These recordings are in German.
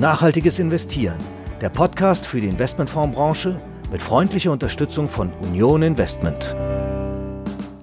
Nachhaltiges Investieren, der Podcast für die Investmentfondsbranche mit freundlicher Unterstützung von Union Investment.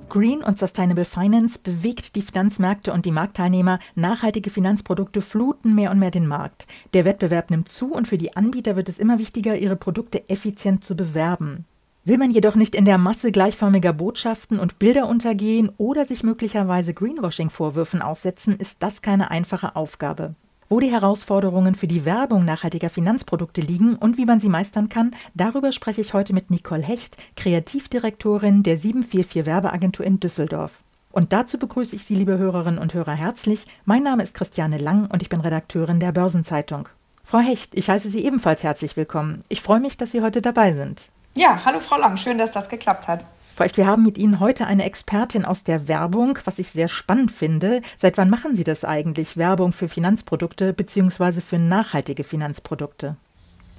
Green und Sustainable Finance bewegt die Finanzmärkte und die Marktteilnehmer. Nachhaltige Finanzprodukte fluten mehr und mehr den Markt. Der Wettbewerb nimmt zu und für die Anbieter wird es immer wichtiger, ihre Produkte effizient zu bewerben. Will man jedoch nicht in der Masse gleichförmiger Botschaften und Bilder untergehen oder sich möglicherweise Greenwashing-Vorwürfen aussetzen, ist das keine einfache Aufgabe. Wo die Herausforderungen für die Werbung nachhaltiger Finanzprodukte liegen und wie man sie meistern kann, darüber spreche ich heute mit Nicole Hecht, Kreativdirektorin der 744 Werbeagentur in Düsseldorf. Und dazu begrüße ich Sie, liebe Hörerinnen und Hörer, herzlich. Mein Name ist Christiane Lang und ich bin Redakteurin der Börsenzeitung. Frau Hecht, ich heiße Sie ebenfalls herzlich willkommen. Ich freue mich, dass Sie heute dabei sind. Ja, hallo Frau Lang, schön, dass das geklappt hat. Vielleicht, wir haben mit Ihnen heute eine Expertin aus der Werbung, was ich sehr spannend finde. Seit wann machen Sie das eigentlich, Werbung für Finanzprodukte bzw. für nachhaltige Finanzprodukte?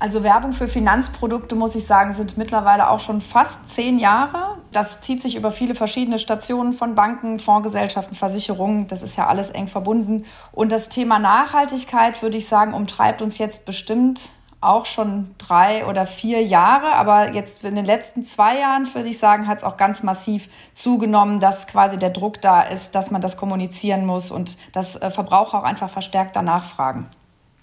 Also Werbung für Finanzprodukte, muss ich sagen, sind mittlerweile auch schon fast zehn Jahre. Das zieht sich über viele verschiedene Stationen von Banken, Fondsgesellschaften, Versicherungen. Das ist ja alles eng verbunden. Und das Thema Nachhaltigkeit, würde ich sagen, umtreibt uns jetzt bestimmt auch schon drei oder vier Jahre, aber jetzt in den letzten zwei Jahren, würde ich sagen, hat es auch ganz massiv zugenommen, dass quasi der Druck da ist, dass man das kommunizieren muss und dass äh, Verbraucher auch einfach verstärkt danach fragen.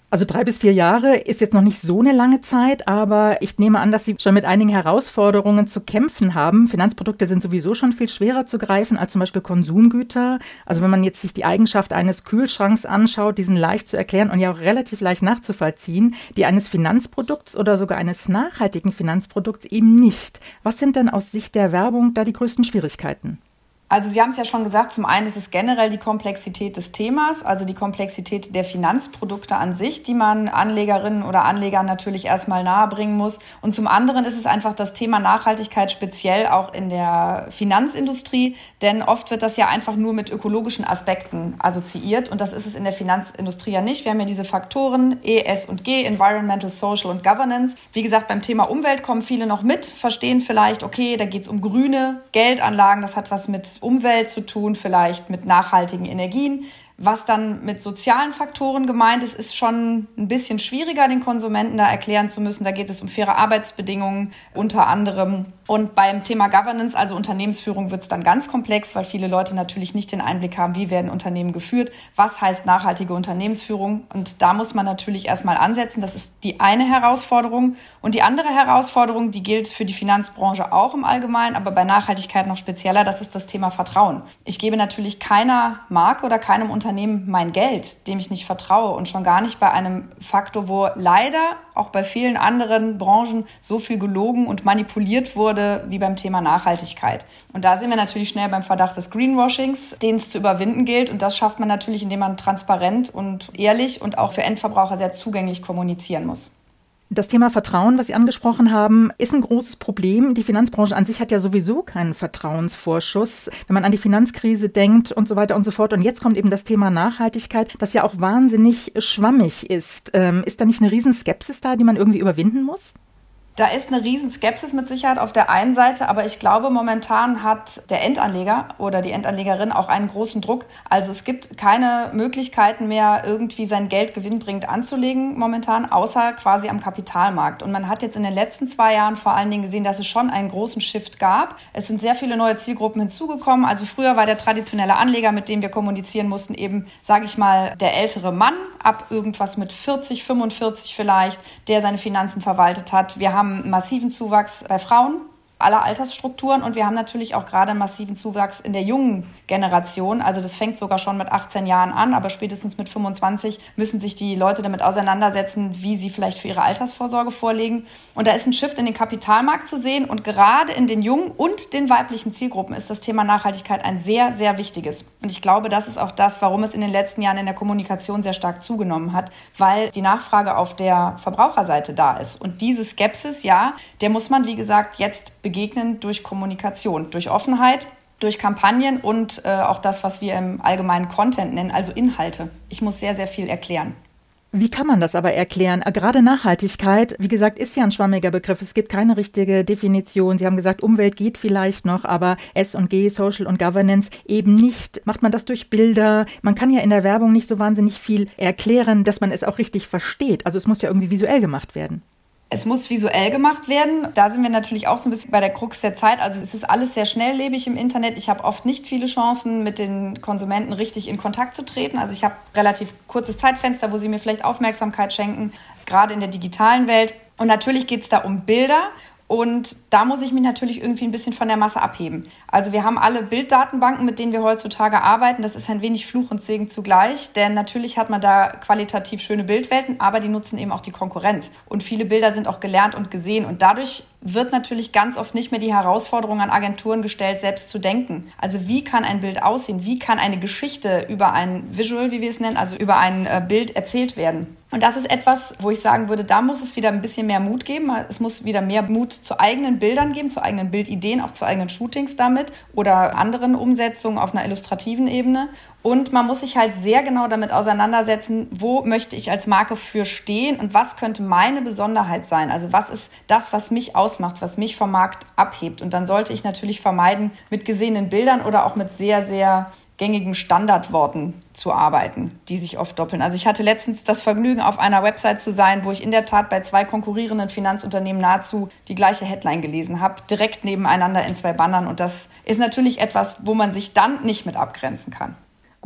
Also drei bis vier Jahre ist jetzt noch nicht so eine lange Zeit, aber ich nehme an, dass Sie schon mit einigen Herausforderungen zu kämpfen haben. Finanzprodukte sind sowieso schon viel schwerer zu greifen als zum Beispiel Konsumgüter. Also wenn man jetzt sich die Eigenschaft eines Kühlschranks anschaut, diesen leicht zu erklären und ja auch relativ leicht nachzuvollziehen, die eines Finanzprodukts oder sogar eines nachhaltigen Finanzprodukts eben nicht. Was sind denn aus Sicht der Werbung da die größten Schwierigkeiten? Also Sie haben es ja schon gesagt, zum einen ist es generell die Komplexität des Themas, also die Komplexität der Finanzprodukte an sich, die man Anlegerinnen oder Anlegern natürlich erstmal nahebringen muss. Und zum anderen ist es einfach das Thema Nachhaltigkeit speziell auch in der Finanzindustrie, denn oft wird das ja einfach nur mit ökologischen Aspekten assoziiert und das ist es in der Finanzindustrie ja nicht. Wir haben ja diese Faktoren E, S und G, Environmental, Social und Governance. Wie gesagt, beim Thema Umwelt kommen viele noch mit, verstehen vielleicht, okay, da geht es um grüne Geldanlagen, das hat was mit Umwelt zu tun, vielleicht mit nachhaltigen Energien. Was dann mit sozialen Faktoren gemeint ist, ist schon ein bisschen schwieriger, den Konsumenten da erklären zu müssen. Da geht es um faire Arbeitsbedingungen unter anderem. Und beim Thema Governance, also Unternehmensführung, wird es dann ganz komplex, weil viele Leute natürlich nicht den Einblick haben, wie werden Unternehmen geführt, was heißt nachhaltige Unternehmensführung. Und da muss man natürlich erstmal ansetzen. Das ist die eine Herausforderung. Und die andere Herausforderung, die gilt für die Finanzbranche auch im Allgemeinen, aber bei Nachhaltigkeit noch spezieller, das ist das Thema Vertrauen. Ich gebe natürlich keiner Marke oder keinem Unternehmen mein Geld, dem ich nicht vertraue und schon gar nicht bei einem Faktor, wo leider auch bei vielen anderen Branchen so viel gelogen und manipuliert wurde wie beim Thema Nachhaltigkeit. Und da sind wir natürlich schnell beim Verdacht des Greenwashings, den es zu überwinden gilt. Und das schafft man natürlich, indem man transparent und ehrlich und auch für Endverbraucher sehr zugänglich kommunizieren muss. Das Thema Vertrauen, was Sie angesprochen haben, ist ein großes Problem. Die Finanzbranche an sich hat ja sowieso keinen Vertrauensvorschuss, wenn man an die Finanzkrise denkt und so weiter und so fort. Und jetzt kommt eben das Thema Nachhaltigkeit, das ja auch wahnsinnig schwammig ist. Ähm, ist da nicht eine Riesenskepsis da, die man irgendwie überwinden muss? Da ist eine riesen Skepsis mit Sicherheit auf der einen Seite, aber ich glaube, momentan hat der Endanleger oder die Endanlegerin auch einen großen Druck. Also es gibt keine Möglichkeiten mehr, irgendwie sein Geld gewinnbringend anzulegen momentan, außer quasi am Kapitalmarkt. Und man hat jetzt in den letzten zwei Jahren vor allen Dingen gesehen, dass es schon einen großen Shift gab. Es sind sehr viele neue Zielgruppen hinzugekommen. Also früher war der traditionelle Anleger, mit dem wir kommunizieren mussten, eben, sage ich mal, der ältere Mann ab irgendwas mit 40, 45 vielleicht, der seine Finanzen verwaltet hat. Wir haben haben massiven Zuwachs bei Frauen aller Altersstrukturen und wir haben natürlich auch gerade einen massiven Zuwachs in der jungen Generation. Also das fängt sogar schon mit 18 Jahren an, aber spätestens mit 25 müssen sich die Leute damit auseinandersetzen, wie sie vielleicht für ihre Altersvorsorge vorlegen. Und da ist ein Shift in den Kapitalmarkt zu sehen und gerade in den jungen und den weiblichen Zielgruppen ist das Thema Nachhaltigkeit ein sehr, sehr wichtiges. Und ich glaube, das ist auch das, warum es in den letzten Jahren in der Kommunikation sehr stark zugenommen hat, weil die Nachfrage auf der Verbraucherseite da ist. Und diese Skepsis, ja, der muss man, wie gesagt, jetzt begegnen durch Kommunikation, durch Offenheit, durch Kampagnen und äh, auch das, was wir im allgemeinen Content nennen, also Inhalte. Ich muss sehr, sehr viel erklären. Wie kann man das aber erklären? Gerade Nachhaltigkeit, wie gesagt, ist ja ein schwammiger Begriff. Es gibt keine richtige Definition. Sie haben gesagt, Umwelt geht vielleicht noch, aber S und G, Social und Governance eben nicht. Macht man das durch Bilder? Man kann ja in der Werbung nicht so wahnsinnig viel erklären, dass man es auch richtig versteht. Also es muss ja irgendwie visuell gemacht werden. Es muss visuell gemacht werden. Da sind wir natürlich auch so ein bisschen bei der Krux der Zeit. Also es ist alles sehr schnelllebig im Internet. Ich habe oft nicht viele Chancen, mit den Konsumenten richtig in Kontakt zu treten. Also ich habe relativ kurzes Zeitfenster, wo sie mir vielleicht Aufmerksamkeit schenken, gerade in der digitalen Welt. Und natürlich geht es da um Bilder. Und da muss ich mich natürlich irgendwie ein bisschen von der Masse abheben. Also wir haben alle Bilddatenbanken, mit denen wir heutzutage arbeiten. Das ist ein wenig Fluch und Segen zugleich, denn natürlich hat man da qualitativ schöne Bildwelten, aber die nutzen eben auch die Konkurrenz. Und viele Bilder sind auch gelernt und gesehen. Und dadurch wird natürlich ganz oft nicht mehr die Herausforderung an Agenturen gestellt, selbst zu denken. Also wie kann ein Bild aussehen? Wie kann eine Geschichte über ein Visual, wie wir es nennen, also über ein äh, Bild erzählt werden? Und das ist etwas, wo ich sagen würde, da muss es wieder ein bisschen mehr Mut geben. Es muss wieder mehr Mut zu eigenen Bildern geben, zu eigenen Bildideen, auch zu eigenen Shootings damit oder anderen Umsetzungen auf einer illustrativen Ebene. Und man muss sich halt sehr genau damit auseinandersetzen, wo möchte ich als Marke für stehen und was könnte meine Besonderheit sein. Also was ist das, was mich ausmacht, was mich vom Markt abhebt. Und dann sollte ich natürlich vermeiden, mit gesehenen Bildern oder auch mit sehr, sehr gängigen Standardworten zu arbeiten, die sich oft doppeln. Also ich hatte letztens das Vergnügen, auf einer Website zu sein, wo ich in der Tat bei zwei konkurrierenden Finanzunternehmen nahezu die gleiche Headline gelesen habe, direkt nebeneinander in zwei Bannern. Und das ist natürlich etwas, wo man sich dann nicht mit abgrenzen kann.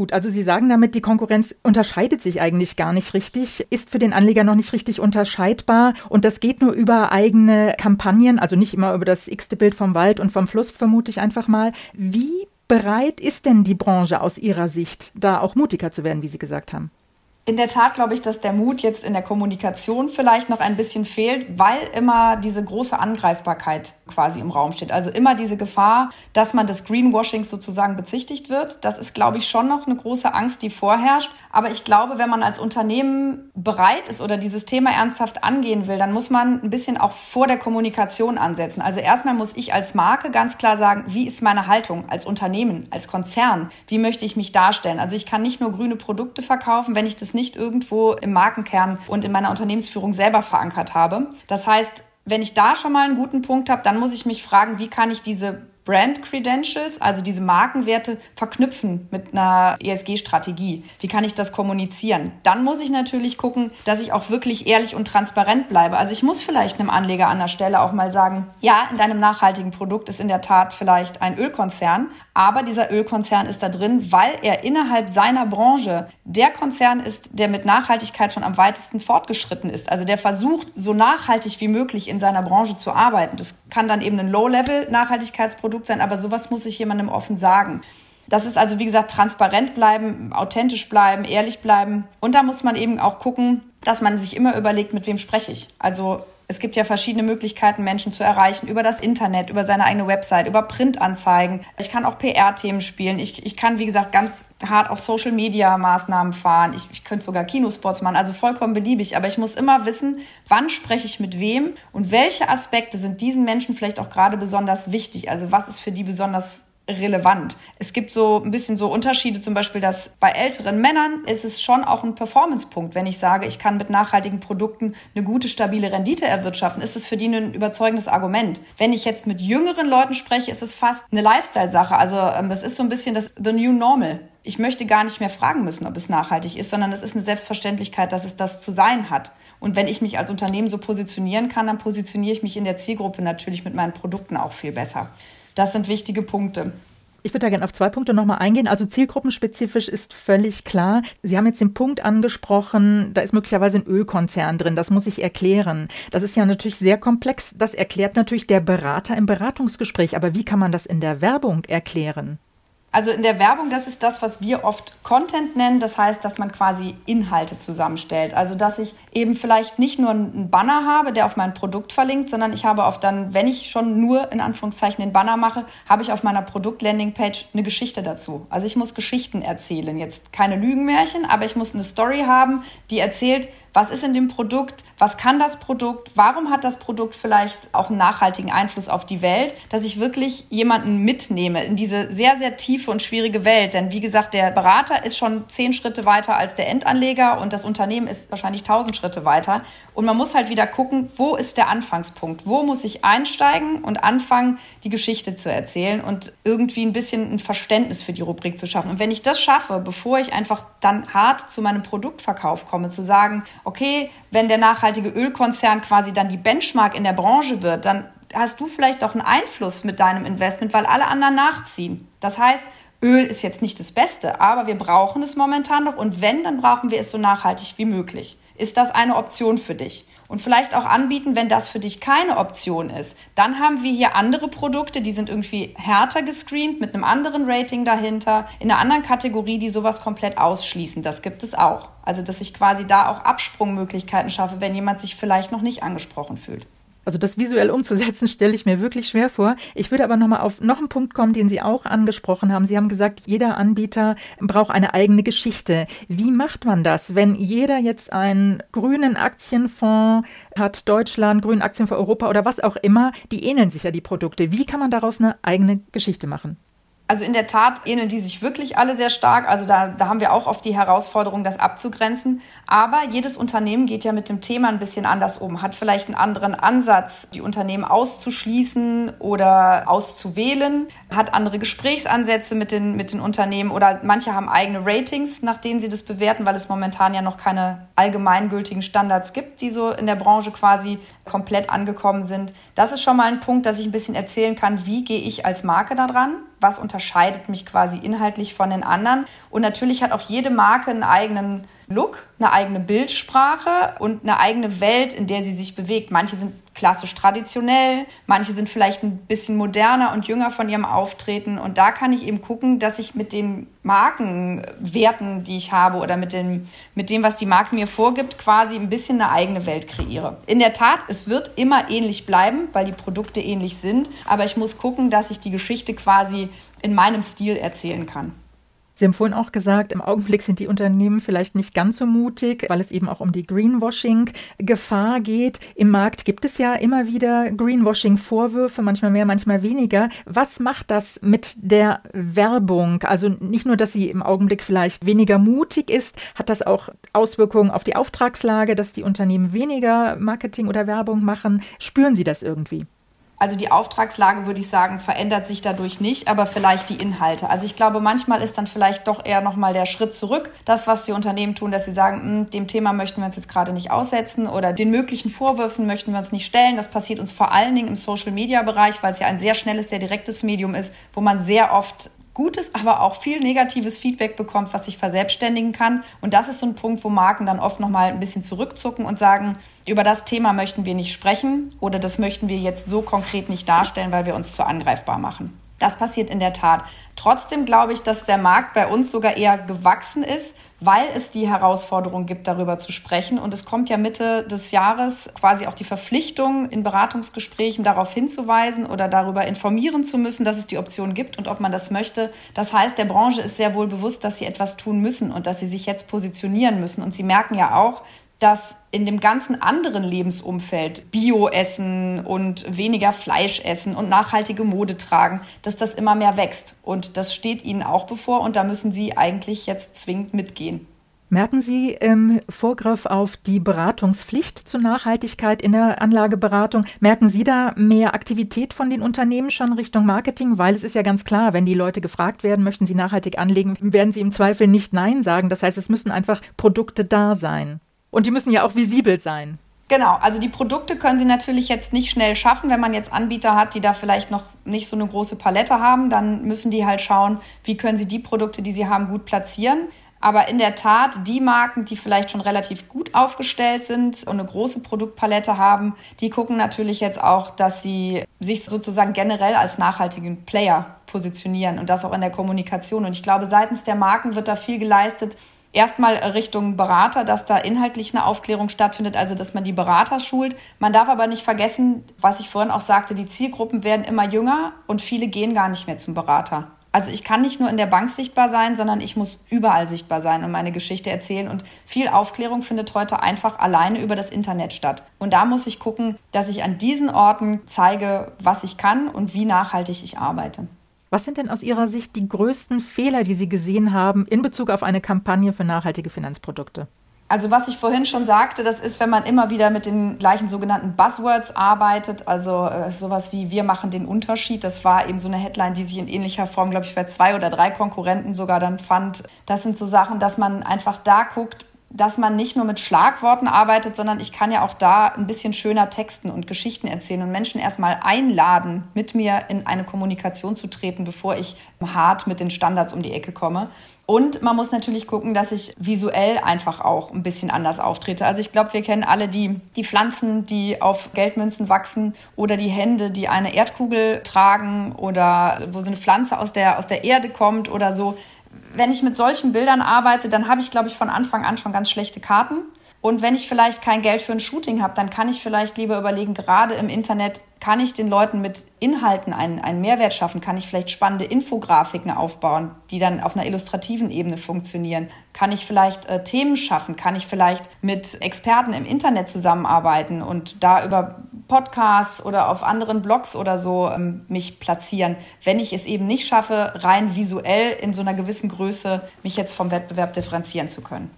Gut, also Sie sagen damit, die Konkurrenz unterscheidet sich eigentlich gar nicht richtig, ist für den Anleger noch nicht richtig unterscheidbar und das geht nur über eigene Kampagnen, also nicht immer über das x-te Bild vom Wald und vom Fluss, vermute ich einfach mal. Wie bereit ist denn die Branche aus Ihrer Sicht, da auch mutiger zu werden, wie Sie gesagt haben? In der Tat glaube ich, dass der Mut jetzt in der Kommunikation vielleicht noch ein bisschen fehlt, weil immer diese große Angreifbarkeit quasi im Raum steht. Also immer diese Gefahr, dass man des Greenwashings sozusagen bezichtigt wird. Das ist, glaube ich, schon noch eine große Angst, die vorherrscht. Aber ich glaube, wenn man als Unternehmen bereit ist oder dieses Thema ernsthaft angehen will, dann muss man ein bisschen auch vor der Kommunikation ansetzen. Also erstmal muss ich als Marke ganz klar sagen, wie ist meine Haltung als Unternehmen, als Konzern? Wie möchte ich mich darstellen? Also ich kann nicht nur grüne Produkte verkaufen, wenn ich das nicht nicht irgendwo im Markenkern und in meiner Unternehmensführung selber verankert habe. Das heißt, wenn ich da schon mal einen guten Punkt habe, dann muss ich mich fragen, wie kann ich diese Brand Credentials, also diese Markenwerte, verknüpfen mit einer ESG-Strategie? Wie kann ich das kommunizieren? Dann muss ich natürlich gucken, dass ich auch wirklich ehrlich und transparent bleibe. Also ich muss vielleicht einem Anleger an der Stelle auch mal sagen, ja, in deinem nachhaltigen Produkt ist in der Tat vielleicht ein Ölkonzern, aber dieser Ölkonzern ist da drin, weil er innerhalb seiner Branche der Konzern ist, der mit Nachhaltigkeit schon am weitesten fortgeschritten ist. Also der versucht, so nachhaltig wie möglich in seiner Branche zu arbeiten. Das kann dann eben ein Low-Level-Nachhaltigkeitsprodukt Produkt sein, aber sowas muss ich jemandem offen sagen. Das ist also, wie gesagt, transparent bleiben, authentisch bleiben, ehrlich bleiben. Und da muss man eben auch gucken, dass man sich immer überlegt, mit wem spreche ich. Also es gibt ja verschiedene Möglichkeiten, Menschen zu erreichen. Über das Internet, über seine eigene Website, über Printanzeigen. Ich kann auch PR-Themen spielen. Ich, ich kann, wie gesagt, ganz hart auf Social-Media-Maßnahmen fahren. Ich, ich könnte sogar Kinospots machen. Also vollkommen beliebig. Aber ich muss immer wissen, wann spreche ich mit wem und welche Aspekte sind diesen Menschen vielleicht auch gerade besonders wichtig. Also was ist für die besonders relevant. Es gibt so ein bisschen so Unterschiede, zum Beispiel, dass bei älteren Männern ist es schon auch ein Performance-Punkt. Wenn ich sage, ich kann mit nachhaltigen Produkten eine gute, stabile Rendite erwirtschaften, ist es für die ein überzeugendes Argument. Wenn ich jetzt mit jüngeren Leuten spreche, ist es fast eine Lifestyle-Sache. Also ähm, das ist so ein bisschen das The New Normal. Ich möchte gar nicht mehr fragen müssen, ob es nachhaltig ist, sondern es ist eine Selbstverständlichkeit, dass es das zu sein hat. Und wenn ich mich als Unternehmen so positionieren kann, dann positioniere ich mich in der Zielgruppe natürlich mit meinen Produkten auch viel besser. Das sind wichtige Punkte. Ich würde da gerne auf zwei Punkte nochmal eingehen. Also zielgruppenspezifisch ist völlig klar. Sie haben jetzt den Punkt angesprochen, da ist möglicherweise ein Ölkonzern drin. Das muss ich erklären. Das ist ja natürlich sehr komplex. Das erklärt natürlich der Berater im Beratungsgespräch. Aber wie kann man das in der Werbung erklären? Also in der Werbung, das ist das, was wir oft Content nennen. Das heißt, dass man quasi Inhalte zusammenstellt. Also dass ich eben vielleicht nicht nur einen Banner habe, der auf mein Produkt verlinkt, sondern ich habe auf dann, wenn ich schon nur in Anführungszeichen den Banner mache, habe ich auf meiner Produkt-Landing-Page eine Geschichte dazu. Also ich muss Geschichten erzählen. Jetzt keine Lügenmärchen, aber ich muss eine Story haben, die erzählt, was ist in dem Produkt, was kann das Produkt, warum hat das Produkt vielleicht auch einen nachhaltigen Einfluss auf die Welt, dass ich wirklich jemanden mitnehme in diese sehr, sehr tiefe und schwierige Welt. Denn wie gesagt, der Berater ist schon zehn Schritte weiter als der Endanleger und das Unternehmen ist wahrscheinlich tausend Schritte weiter. Und man muss halt wieder gucken, wo ist der Anfangspunkt? Wo muss ich einsteigen und anfangen, die Geschichte zu erzählen und irgendwie ein bisschen ein Verständnis für die Rubrik zu schaffen. Und wenn ich das schaffe, bevor ich einfach dann hart zu meinem Produktverkauf komme, zu sagen, okay, wenn der nachhaltige Ölkonzern quasi dann die Benchmark in der Branche wird, dann hast du vielleicht auch einen Einfluss mit deinem Investment, weil alle anderen nachziehen. Das heißt, Öl ist jetzt nicht das Beste, aber wir brauchen es momentan noch und wenn, dann brauchen wir es so nachhaltig wie möglich. Ist das eine Option für dich? Und vielleicht auch anbieten, wenn das für dich keine Option ist. Dann haben wir hier andere Produkte, die sind irgendwie härter gescreent mit einem anderen Rating dahinter, in einer anderen Kategorie, die sowas komplett ausschließen. Das gibt es auch. Also, dass ich quasi da auch Absprungmöglichkeiten schaffe, wenn jemand sich vielleicht noch nicht angesprochen fühlt. Also das visuell umzusetzen, stelle ich mir wirklich schwer vor. Ich würde aber nochmal auf noch einen Punkt kommen, den Sie auch angesprochen haben. Sie haben gesagt, jeder Anbieter braucht eine eigene Geschichte. Wie macht man das, wenn jeder jetzt einen grünen Aktienfonds hat, Deutschland, grünen Aktien für Europa oder was auch immer, die ähneln sich ja die Produkte. Wie kann man daraus eine eigene Geschichte machen? Also in der Tat ähneln die sich wirklich alle sehr stark. Also da, da haben wir auch oft die Herausforderung, das abzugrenzen. Aber jedes Unternehmen geht ja mit dem Thema ein bisschen anders um, hat vielleicht einen anderen Ansatz, die Unternehmen auszuschließen oder auszuwählen, hat andere Gesprächsansätze mit den, mit den Unternehmen oder manche haben eigene Ratings, nach denen sie das bewerten, weil es momentan ja noch keine allgemeingültigen Standards gibt, die so in der Branche quasi komplett angekommen sind. Das ist schon mal ein Punkt, dass ich ein bisschen erzählen kann, wie gehe ich als Marke da dran was unterscheidet mich quasi inhaltlich von den anderen. Und natürlich hat auch jede Marke einen eigenen Look, eine eigene Bildsprache und eine eigene Welt, in der sie sich bewegt. Manche sind klassisch traditionell, manche sind vielleicht ein bisschen moderner und jünger von ihrem Auftreten. Und da kann ich eben gucken, dass ich mit den Markenwerten, die ich habe oder mit dem, mit dem, was die Marke mir vorgibt, quasi ein bisschen eine eigene Welt kreiere. In der Tat, es wird immer ähnlich bleiben, weil die Produkte ähnlich sind. Aber ich muss gucken, dass ich die Geschichte quasi in meinem Stil erzählen kann. Sie haben vorhin auch gesagt, im Augenblick sind die Unternehmen vielleicht nicht ganz so mutig, weil es eben auch um die Greenwashing-Gefahr geht. Im Markt gibt es ja immer wieder Greenwashing-Vorwürfe, manchmal mehr, manchmal weniger. Was macht das mit der Werbung? Also nicht nur, dass sie im Augenblick vielleicht weniger mutig ist, hat das auch Auswirkungen auf die Auftragslage, dass die Unternehmen weniger Marketing oder Werbung machen? Spüren Sie das irgendwie? Also die Auftragslage, würde ich sagen, verändert sich dadurch nicht, aber vielleicht die Inhalte. Also ich glaube, manchmal ist dann vielleicht doch eher nochmal der Schritt zurück. Das, was die Unternehmen tun, dass sie sagen, hm, dem Thema möchten wir uns jetzt gerade nicht aussetzen oder den möglichen Vorwürfen möchten wir uns nicht stellen. Das passiert uns vor allen Dingen im Social-Media-Bereich, weil es ja ein sehr schnelles, sehr direktes Medium ist, wo man sehr oft gutes, aber auch viel negatives Feedback bekommt, was sich verselbstständigen kann. Und das ist so ein Punkt, wo Marken dann oft nochmal ein bisschen zurückzucken und sagen, über das Thema möchten wir nicht sprechen oder das möchten wir jetzt so konkret nicht darstellen, weil wir uns zu angreifbar machen. Das passiert in der Tat. Trotzdem glaube ich, dass der Markt bei uns sogar eher gewachsen ist, weil es die Herausforderung gibt, darüber zu sprechen. Und es kommt ja Mitte des Jahres quasi auch die Verpflichtung, in Beratungsgesprächen darauf hinzuweisen oder darüber informieren zu müssen, dass es die Option gibt und ob man das möchte. Das heißt, der Branche ist sehr wohl bewusst, dass sie etwas tun müssen und dass sie sich jetzt positionieren müssen. Und sie merken ja auch, dass in dem ganzen anderen Lebensumfeld Bio-Essen und weniger Fleisch essen und nachhaltige Mode tragen, dass das immer mehr wächst. Und das steht ihnen auch bevor und da müssen sie eigentlich jetzt zwingend mitgehen. Merken Sie im Vorgriff auf die Beratungspflicht zur Nachhaltigkeit in der Anlageberatung, merken Sie da mehr Aktivität von den Unternehmen schon Richtung Marketing? Weil es ist ja ganz klar, wenn die Leute gefragt werden, möchten sie nachhaltig anlegen, werden sie im Zweifel nicht Nein sagen. Das heißt, es müssen einfach Produkte da sein. Und die müssen ja auch visibel sein. Genau, also die Produkte können Sie natürlich jetzt nicht schnell schaffen. Wenn man jetzt Anbieter hat, die da vielleicht noch nicht so eine große Palette haben, dann müssen die halt schauen, wie können sie die Produkte, die sie haben, gut platzieren. Aber in der Tat, die Marken, die vielleicht schon relativ gut aufgestellt sind und eine große Produktpalette haben, die gucken natürlich jetzt auch, dass sie sich sozusagen generell als nachhaltigen Player positionieren und das auch in der Kommunikation. Und ich glaube, seitens der Marken wird da viel geleistet, erstmal Richtung Berater, dass da inhaltlich eine Aufklärung stattfindet, also dass man die Berater schult. Man darf aber nicht vergessen, was ich vorhin auch sagte, die Zielgruppen werden immer jünger und viele gehen gar nicht mehr zum Berater. Also ich kann nicht nur in der Bank sichtbar sein, sondern ich muss überall sichtbar sein und meine Geschichte erzählen. Und viel Aufklärung findet heute einfach alleine über das Internet statt. Und da muss ich gucken, dass ich an diesen Orten zeige, was ich kann und wie nachhaltig ich arbeite. Was sind denn aus Ihrer Sicht die größten Fehler, die Sie gesehen haben in Bezug auf eine Kampagne für nachhaltige Finanzprodukte? Also was ich vorhin schon sagte, das ist, wenn man immer wieder mit den gleichen sogenannten Buzzwords arbeitet, also äh, sowas wie wir machen den Unterschied. Das war eben so eine Headline, die sich in ähnlicher Form, glaube ich, bei zwei oder drei Konkurrenten sogar dann fand. Das sind so Sachen, dass man einfach da guckt, dass man nicht nur mit Schlagworten arbeitet, sondern ich kann ja auch da ein bisschen schöner texten und Geschichten erzählen und Menschen erstmal einladen, mit mir in eine Kommunikation zu treten, bevor ich hart mit den Standards um die Ecke komme. Und man muss natürlich gucken, dass ich visuell einfach auch ein bisschen anders auftrete. Also ich glaube, wir kennen alle die, die Pflanzen, die auf Geldmünzen wachsen oder die Hände, die eine Erdkugel tragen oder wo so eine Pflanze aus der, aus der Erde kommt oder so. Wenn ich mit solchen Bildern arbeite, dann habe ich, glaube ich, von Anfang an schon ganz schlechte Karten. Und wenn ich vielleicht kein Geld für ein Shooting habe, dann kann ich vielleicht lieber überlegen, gerade im Internet, kann ich den Leuten mit Inhalten einen, einen Mehrwert schaffen? Kann ich vielleicht spannende Infografiken aufbauen, die dann auf einer illustrativen Ebene funktionieren? Kann ich vielleicht äh, Themen schaffen? Kann ich vielleicht mit Experten im Internet zusammenarbeiten und da über Podcasts oder auf anderen Blogs oder so ähm, mich platzieren, wenn ich es eben nicht schaffe, rein visuell in so einer gewissen Größe mich jetzt vom Wettbewerb differenzieren zu können?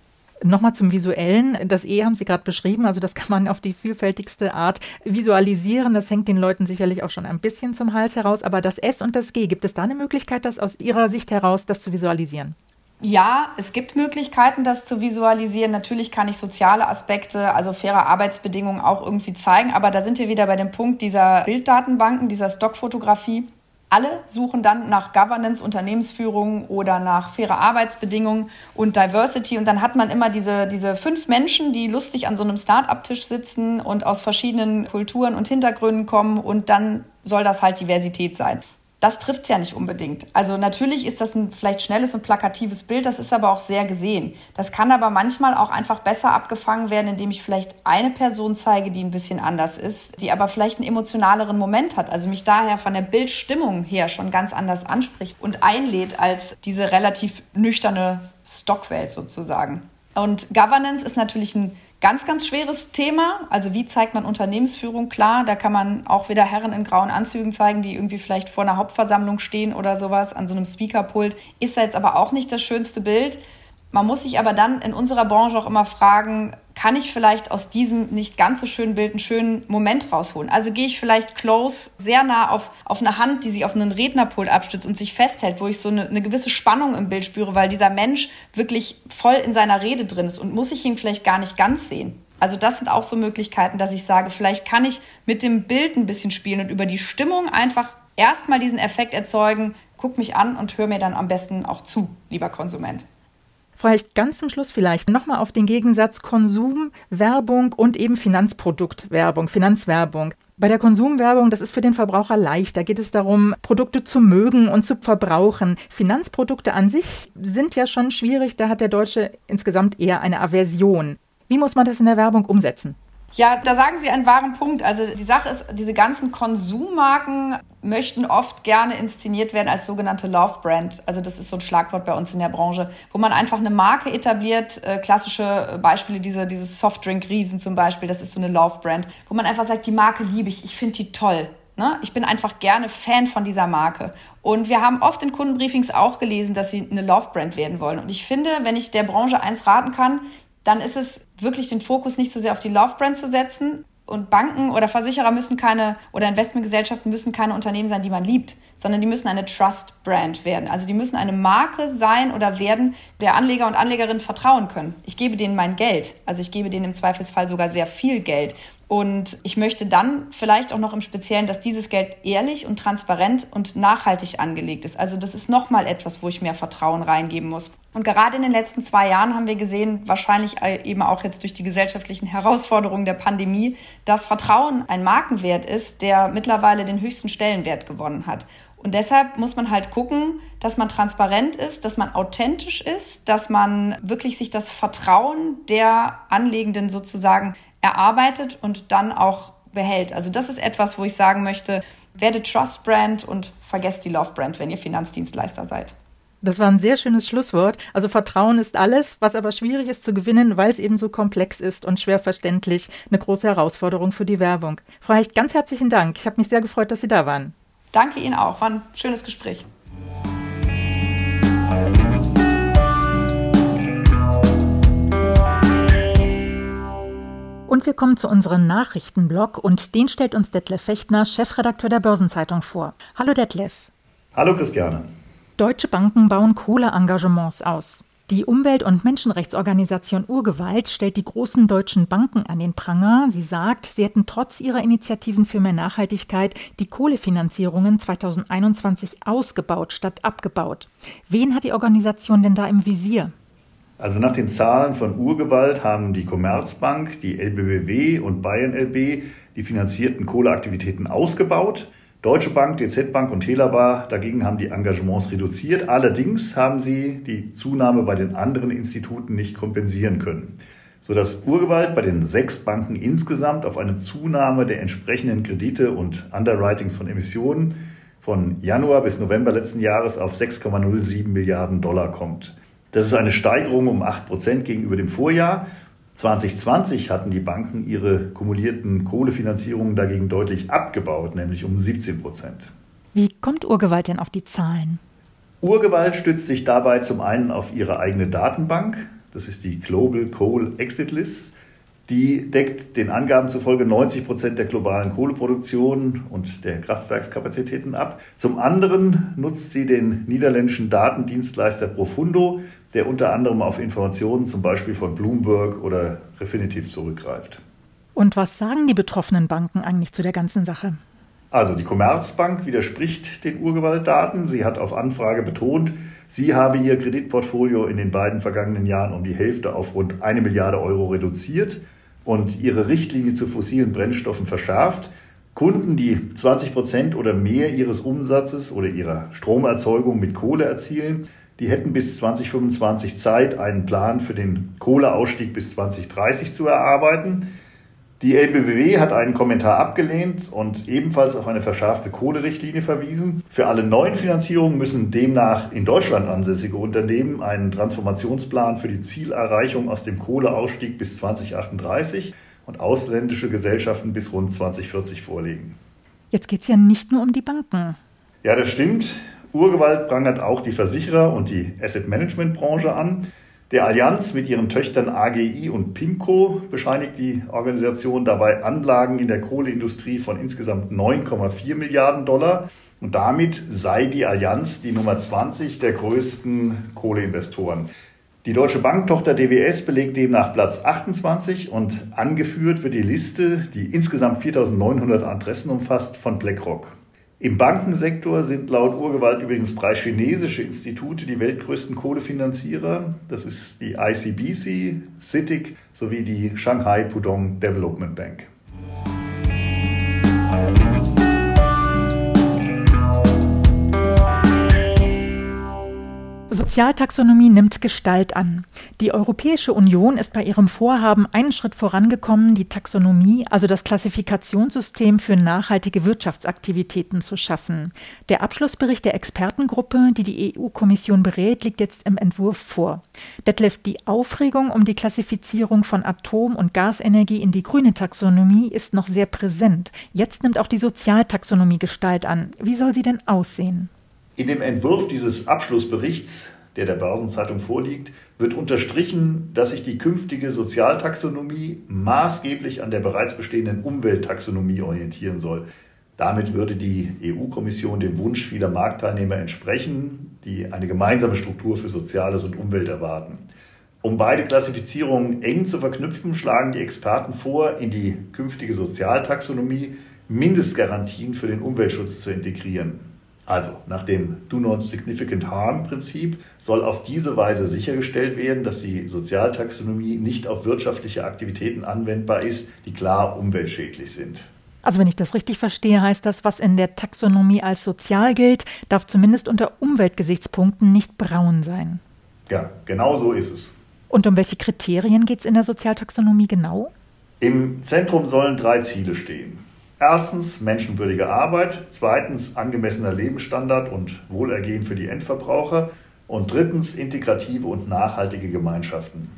Nochmal zum Visuellen. Das E haben Sie gerade beschrieben. Also das kann man auf die vielfältigste Art visualisieren. Das hängt den Leuten sicherlich auch schon ein bisschen zum Hals heraus. Aber das S und das G, gibt es da eine Möglichkeit, das aus Ihrer Sicht heraus, das zu visualisieren? Ja, es gibt Möglichkeiten, das zu visualisieren. Natürlich kann ich soziale Aspekte, also faire Arbeitsbedingungen auch irgendwie zeigen. Aber da sind wir wieder bei dem Punkt dieser Bilddatenbanken, dieser Stockfotografie. Alle suchen dann nach Governance, Unternehmensführung oder nach faire Arbeitsbedingungen und Diversity. Und dann hat man immer diese, diese fünf Menschen, die lustig an so einem Start-up-Tisch sitzen und aus verschiedenen Kulturen und Hintergründen kommen. Und dann soll das halt Diversität sein das trifft es ja nicht unbedingt. Also natürlich ist das ein vielleicht schnelles und plakatives Bild, das ist aber auch sehr gesehen. Das kann aber manchmal auch einfach besser abgefangen werden, indem ich vielleicht eine Person zeige, die ein bisschen anders ist, die aber vielleicht einen emotionaleren Moment hat, also mich daher von der Bildstimmung her schon ganz anders anspricht und einlädt als diese relativ nüchterne Stockwelt sozusagen. Und Governance ist natürlich ein Ganz, ganz schweres Thema. Also wie zeigt man Unternehmensführung? Klar, da kann man auch wieder Herren in grauen Anzügen zeigen, die irgendwie vielleicht vor einer Hauptversammlung stehen oder sowas an so einem Speakerpult. Ist da jetzt aber auch nicht das schönste Bild. Man muss sich aber dann in unserer Branche auch immer fragen, kann ich vielleicht aus diesem nicht ganz so schönen Bild einen schönen Moment rausholen? Also gehe ich vielleicht close, sehr nah auf, auf eine Hand, die sich auf einen Rednerpult abstützt und sich festhält, wo ich so eine, eine gewisse Spannung im Bild spüre, weil dieser Mensch wirklich voll in seiner Rede drin ist und muss ich ihn vielleicht gar nicht ganz sehen. Also das sind auch so Möglichkeiten, dass ich sage, vielleicht kann ich mit dem Bild ein bisschen spielen und über die Stimmung einfach erstmal diesen Effekt erzeugen, guck mich an und hör mir dann am besten auch zu, lieber Konsument. Vielleicht ganz zum Schluss vielleicht nochmal auf den Gegensatz Konsum, Werbung und eben Finanzproduktwerbung, Finanzwerbung. Bei der Konsumwerbung, das ist für den Verbraucher leicht. Da geht es darum, Produkte zu mögen und zu verbrauchen. Finanzprodukte an sich sind ja schon schwierig. Da hat der Deutsche insgesamt eher eine Aversion. Wie muss man das in der Werbung umsetzen? Ja, da sagen Sie einen wahren Punkt. Also die Sache ist, diese ganzen Konsummarken möchten oft gerne inszeniert werden als sogenannte Love Brand. Also das ist so ein Schlagwort bei uns in der Branche, wo man einfach eine Marke etabliert. Äh, klassische Beispiele, diese, diese Softdrink-Riesen zum Beispiel, das ist so eine Love Brand, wo man einfach sagt, die Marke liebe ich, ich finde die toll. Ne? Ich bin einfach gerne Fan von dieser Marke. Und wir haben oft in Kundenbriefings auch gelesen, dass sie eine Love Brand werden wollen. Und ich finde, wenn ich der Branche eins raten kann, dann ist es wirklich den Fokus nicht so sehr auf die Love Brand zu setzen. Und Banken oder Versicherer müssen keine oder Investmentgesellschaften müssen keine Unternehmen sein, die man liebt, sondern die müssen eine Trust Brand werden. Also die müssen eine Marke sein oder werden, der Anleger und Anlegerinnen vertrauen können. Ich gebe denen mein Geld. Also ich gebe denen im Zweifelsfall sogar sehr viel Geld. Und ich möchte dann vielleicht auch noch im Speziellen, dass dieses Geld ehrlich und transparent und nachhaltig angelegt ist. Also das ist nochmal etwas, wo ich mehr Vertrauen reingeben muss. Und gerade in den letzten zwei Jahren haben wir gesehen, wahrscheinlich eben auch jetzt durch die gesellschaftlichen Herausforderungen der Pandemie, dass Vertrauen ein Markenwert ist, der mittlerweile den höchsten Stellenwert gewonnen hat. Und deshalb muss man halt gucken, dass man transparent ist, dass man authentisch ist, dass man wirklich sich das Vertrauen der Anlegenden sozusagen erarbeitet und dann auch behält. Also das ist etwas, wo ich sagen möchte, Werdet Trust Brand und vergesst die Love Brand, wenn ihr Finanzdienstleister seid. Das war ein sehr schönes Schlusswort. Also Vertrauen ist alles, was aber schwierig ist zu gewinnen, weil es eben so komplex ist und schwer verständlich. Eine große Herausforderung für die Werbung. Frau Hecht, ganz herzlichen Dank. Ich habe mich sehr gefreut, dass Sie da waren. Danke Ihnen auch. War ein schönes Gespräch. Und wir kommen zu unserem Nachrichtenblog und den stellt uns Detlef Fechtner, Chefredakteur der Börsenzeitung vor. Hallo Detlef. Hallo Christiane. Deutsche Banken bauen Kohleengagements aus. Die Umwelt- und Menschenrechtsorganisation Urgewalt stellt die großen deutschen Banken an den Pranger. Sie sagt, sie hätten trotz ihrer Initiativen für mehr Nachhaltigkeit die Kohlefinanzierungen 2021 ausgebaut statt abgebaut. Wen hat die Organisation denn da im Visier? Also nach den Zahlen von Urgewalt haben die Commerzbank, die LBBW und Bayern LB die finanzierten Kohleaktivitäten ausgebaut. Deutsche Bank, DZ Bank und Telabar dagegen haben die Engagements reduziert. Allerdings haben sie die Zunahme bei den anderen Instituten nicht kompensieren können, sodass Urgewalt bei den sechs Banken insgesamt auf eine Zunahme der entsprechenden Kredite und Underwritings von Emissionen von Januar bis November letzten Jahres auf 6,07 Milliarden Dollar kommt. Das ist eine Steigerung um 8 Prozent gegenüber dem Vorjahr 2020 hatten die Banken ihre kumulierten Kohlefinanzierungen dagegen deutlich abgebaut, nämlich um 17 Prozent. Wie kommt Urgewalt denn auf die Zahlen? Urgewalt stützt sich dabei zum einen auf ihre eigene Datenbank, das ist die Global Coal Exit List. Die deckt den Angaben zufolge 90 Prozent der globalen Kohleproduktion und der Kraftwerkskapazitäten ab. Zum anderen nutzt sie den niederländischen Datendienstleister Profundo, der unter anderem auf Informationen zum Beispiel von Bloomberg oder Refinitiv zurückgreift. Und was sagen die betroffenen Banken eigentlich zu der ganzen Sache? Also die Commerzbank widerspricht den Urgewaltdaten. Sie hat auf Anfrage betont, sie habe ihr Kreditportfolio in den beiden vergangenen Jahren um die Hälfte auf rund eine Milliarde Euro reduziert und ihre Richtlinie zu fossilen Brennstoffen verschärft. Kunden, die 20 Prozent oder mehr ihres Umsatzes oder ihrer Stromerzeugung mit Kohle erzielen, die hätten bis 2025 Zeit, einen Plan für den Kohleausstieg bis 2030 zu erarbeiten. Die LBBW hat einen Kommentar abgelehnt und ebenfalls auf eine verschärfte Kohlerichtlinie verwiesen. Für alle neuen Finanzierungen müssen demnach in Deutschland ansässige Unternehmen einen Transformationsplan für die Zielerreichung aus dem Kohleausstieg bis 2038 und ausländische Gesellschaften bis rund 2040 vorlegen. Jetzt geht es ja nicht nur um die Banken. Ja, das stimmt. Urgewalt prangert auch die Versicherer und die Asset Management Branche an. Der Allianz mit ihren Töchtern AGI und PIMCO bescheinigt die Organisation dabei Anlagen in der Kohleindustrie von insgesamt 9,4 Milliarden Dollar. Und damit sei die Allianz die Nummer 20 der größten Kohleinvestoren. Die Deutsche Bank-Tochter DWS belegt demnach Platz 28 und angeführt wird die Liste, die insgesamt 4.900 Adressen umfasst, von BlackRock. Im Bankensektor sind laut Urgewalt übrigens drei chinesische Institute die weltgrößten Kohlefinanzierer. Das ist die ICBC, CITIC sowie die Shanghai Pudong Development Bank. Sozialtaxonomie nimmt Gestalt an. Die Europäische Union ist bei ihrem Vorhaben einen Schritt vorangekommen, die Taxonomie, also das Klassifikationssystem für nachhaltige Wirtschaftsaktivitäten zu schaffen. Der Abschlussbericht der Expertengruppe, die die EU-Kommission berät, liegt jetzt im Entwurf vor. Detlef, die Aufregung um die Klassifizierung von Atom- und Gasenergie in die grüne Taxonomie ist noch sehr präsent. Jetzt nimmt auch die Sozialtaxonomie Gestalt an. Wie soll sie denn aussehen? In dem Entwurf dieses Abschlussberichts, der der Börsenzeitung vorliegt, wird unterstrichen, dass sich die künftige Sozialtaxonomie maßgeblich an der bereits bestehenden Umwelttaxonomie orientieren soll. Damit würde die EU-Kommission dem Wunsch vieler Marktteilnehmer entsprechen, die eine gemeinsame Struktur für Soziales und Umwelt erwarten. Um beide Klassifizierungen eng zu verknüpfen, schlagen die Experten vor, in die künftige Sozialtaxonomie Mindestgarantien für den Umweltschutz zu integrieren. Also nach dem Do Not Significant Harm Prinzip soll auf diese Weise sichergestellt werden, dass die Sozialtaxonomie nicht auf wirtschaftliche Aktivitäten anwendbar ist, die klar umweltschädlich sind. Also wenn ich das richtig verstehe, heißt das, was in der Taxonomie als sozial gilt, darf zumindest unter Umweltgesichtspunkten nicht braun sein. Ja, genau so ist es. Und um welche Kriterien geht es in der Sozialtaxonomie genau? Im Zentrum sollen drei Ziele stehen. Erstens menschenwürdige Arbeit, zweitens angemessener Lebensstandard und Wohlergehen für die Endverbraucher und drittens integrative und nachhaltige Gemeinschaften.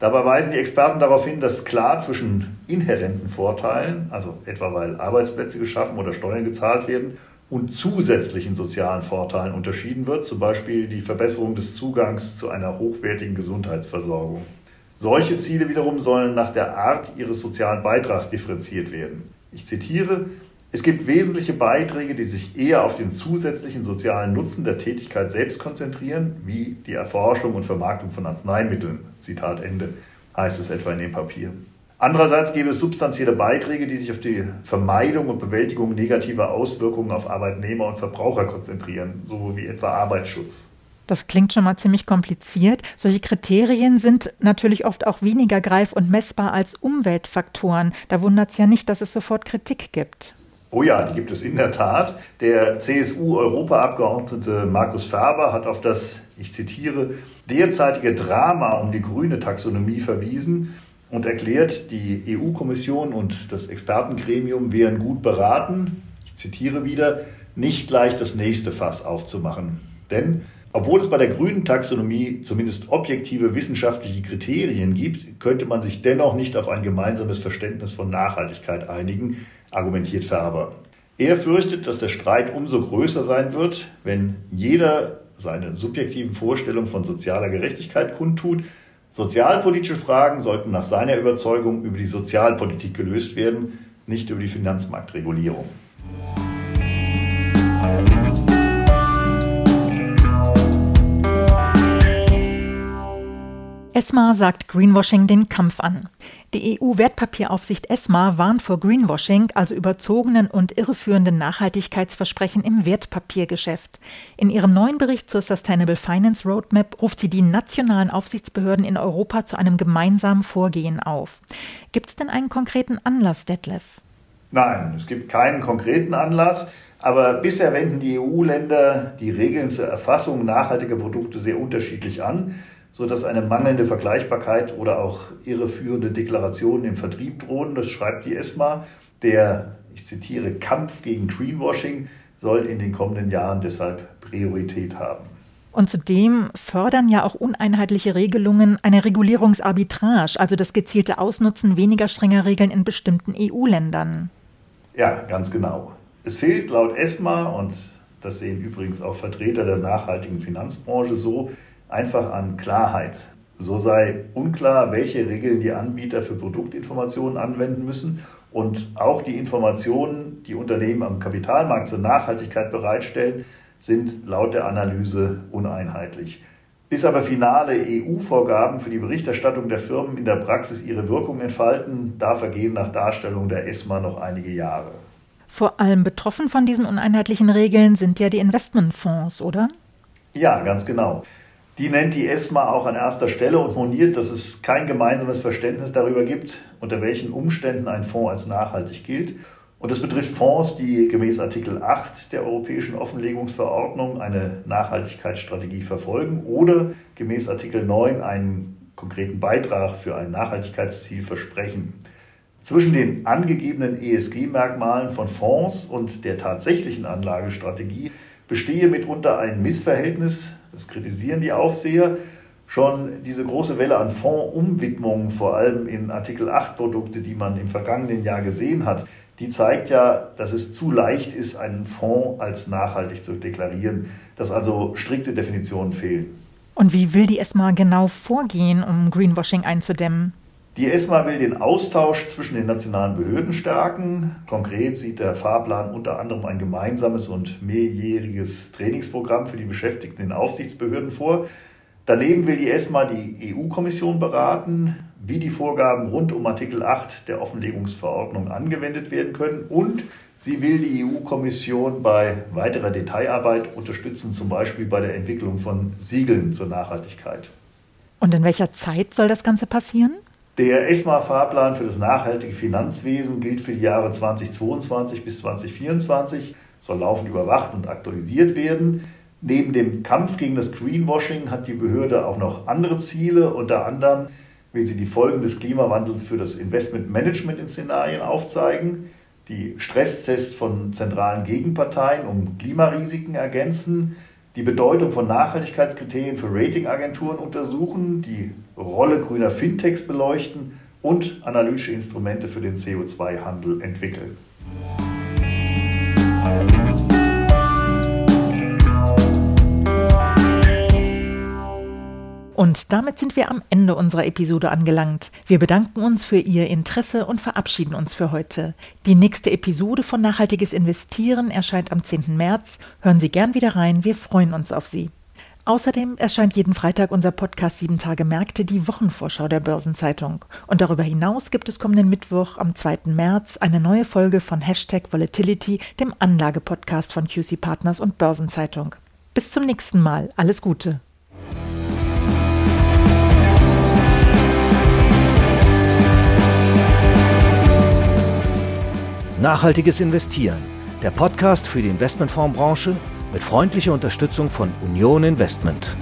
Dabei weisen die Experten darauf hin, dass klar zwischen inhärenten Vorteilen, also etwa weil Arbeitsplätze geschaffen oder Steuern gezahlt werden, und zusätzlichen sozialen Vorteilen unterschieden wird, zum Beispiel die Verbesserung des Zugangs zu einer hochwertigen Gesundheitsversorgung. Solche Ziele wiederum sollen nach der Art ihres sozialen Beitrags differenziert werden. Ich zitiere, es gibt wesentliche Beiträge, die sich eher auf den zusätzlichen sozialen Nutzen der Tätigkeit selbst konzentrieren, wie die Erforschung und Vermarktung von Arzneimitteln. Zitat Ende, heißt es etwa in dem Papier. Andererseits gäbe es substanzielle Beiträge, die sich auf die Vermeidung und Bewältigung negativer Auswirkungen auf Arbeitnehmer und Verbraucher konzentrieren, so wie etwa Arbeitsschutz. Das klingt schon mal ziemlich kompliziert. Solche Kriterien sind natürlich oft auch weniger greif und messbar als Umweltfaktoren. Da wundert es ja nicht, dass es sofort Kritik gibt. Oh ja, die gibt es in der Tat. Der CSU-Europaabgeordnete Markus Ferber hat auf das, ich zitiere, derzeitige Drama um die grüne Taxonomie verwiesen und erklärt, die EU-Kommission und das Expertengremium wären gut beraten, ich zitiere wieder, nicht gleich das nächste Fass aufzumachen. Denn obwohl es bei der grünen Taxonomie zumindest objektive wissenschaftliche Kriterien gibt, könnte man sich dennoch nicht auf ein gemeinsames Verständnis von Nachhaltigkeit einigen, argumentiert Ferber. Er fürchtet, dass der Streit umso größer sein wird, wenn jeder seine subjektiven Vorstellungen von sozialer Gerechtigkeit kundtut. Sozialpolitische Fragen sollten nach seiner Überzeugung über die Sozialpolitik gelöst werden, nicht über die Finanzmarktregulierung. ESMA sagt Greenwashing den Kampf an. Die EU-Wertpapieraufsicht ESMA warnt vor Greenwashing, also überzogenen und irreführenden Nachhaltigkeitsversprechen im Wertpapiergeschäft. In ihrem neuen Bericht zur Sustainable Finance Roadmap ruft sie die nationalen Aufsichtsbehörden in Europa zu einem gemeinsamen Vorgehen auf. Gibt es denn einen konkreten Anlass, Detlef? Nein, es gibt keinen konkreten Anlass. Aber bisher wenden die EU-Länder die Regeln zur Erfassung nachhaltiger Produkte sehr unterschiedlich an sodass eine mangelnde Vergleichbarkeit oder auch irreführende Deklarationen im Vertrieb drohen. Das schreibt die ESMA. Der, ich zitiere, Kampf gegen Greenwashing soll in den kommenden Jahren deshalb Priorität haben. Und zudem fördern ja auch uneinheitliche Regelungen eine Regulierungsarbitrage, also das gezielte Ausnutzen weniger strenger Regeln in bestimmten EU-Ländern. Ja, ganz genau. Es fehlt laut ESMA, und das sehen übrigens auch Vertreter der nachhaltigen Finanzbranche so, einfach an Klarheit. So sei unklar, welche Regeln die Anbieter für Produktinformationen anwenden müssen und auch die Informationen, die Unternehmen am Kapitalmarkt zur Nachhaltigkeit bereitstellen, sind laut der Analyse uneinheitlich. Bis aber finale EU-Vorgaben für die Berichterstattung der Firmen in der Praxis ihre Wirkung entfalten, da vergehen nach Darstellung der ESMA noch einige Jahre. Vor allem betroffen von diesen uneinheitlichen Regeln sind ja die Investmentfonds, oder? Ja, ganz genau. Die nennt die ESMA auch an erster Stelle und moniert, dass es kein gemeinsames Verständnis darüber gibt, unter welchen Umständen ein Fonds als nachhaltig gilt. Und es betrifft Fonds, die gemäß Artikel 8 der Europäischen Offenlegungsverordnung eine Nachhaltigkeitsstrategie verfolgen oder gemäß Artikel 9 einen konkreten Beitrag für ein Nachhaltigkeitsziel versprechen. Zwischen den angegebenen ESG-Merkmalen von Fonds und der tatsächlichen Anlagestrategie bestehe mitunter ein Missverhältnis, das kritisieren die Aufseher. Schon diese große Welle an Fondsumwidmungen, vor allem in Artikel 8 Produkte, die man im vergangenen Jahr gesehen hat, die zeigt ja, dass es zu leicht ist, einen Fonds als nachhaltig zu deklarieren, dass also strikte Definitionen fehlen. Und wie will die ESMA genau vorgehen, um Greenwashing einzudämmen? Die ESMA will den Austausch zwischen den nationalen Behörden stärken. Konkret sieht der Fahrplan unter anderem ein gemeinsames und mehrjähriges Trainingsprogramm für die Beschäftigten in Aufsichtsbehörden vor. Daneben will die ESMA die EU-Kommission beraten, wie die Vorgaben rund um Artikel 8 der Offenlegungsverordnung angewendet werden können. Und sie will die EU-Kommission bei weiterer Detailarbeit unterstützen, zum Beispiel bei der Entwicklung von Siegeln zur Nachhaltigkeit. Und in welcher Zeit soll das Ganze passieren? Der ESMA-Fahrplan für das nachhaltige Finanzwesen gilt für die Jahre 2022 bis 2024, soll laufend überwacht und aktualisiert werden. Neben dem Kampf gegen das Greenwashing hat die Behörde auch noch andere Ziele. Unter anderem will sie die Folgen des Klimawandels für das Investmentmanagement in Szenarien aufzeigen. die Stresstests von zentralen Gegenparteien um Klimarisiken ergänzen, die Bedeutung von Nachhaltigkeitskriterien für Ratingagenturen untersuchen, die Rolle grüner Fintechs beleuchten und analytische Instrumente für den CO2-Handel entwickeln. Und damit sind wir am Ende unserer Episode angelangt. Wir bedanken uns für Ihr Interesse und verabschieden uns für heute. Die nächste Episode von Nachhaltiges Investieren erscheint am 10. März. Hören Sie gern wieder rein, wir freuen uns auf Sie. Außerdem erscheint jeden Freitag unser Podcast 7 Tage Märkte, die Wochenvorschau der Börsenzeitung. Und darüber hinaus gibt es kommenden Mittwoch am 2. März eine neue Folge von Hashtag Volatility, dem Anlagepodcast von QC Partners und Börsenzeitung. Bis zum nächsten Mal. Alles Gute. Nachhaltiges Investieren, der Podcast für die Investmentfondsbranche mit freundlicher Unterstützung von Union Investment.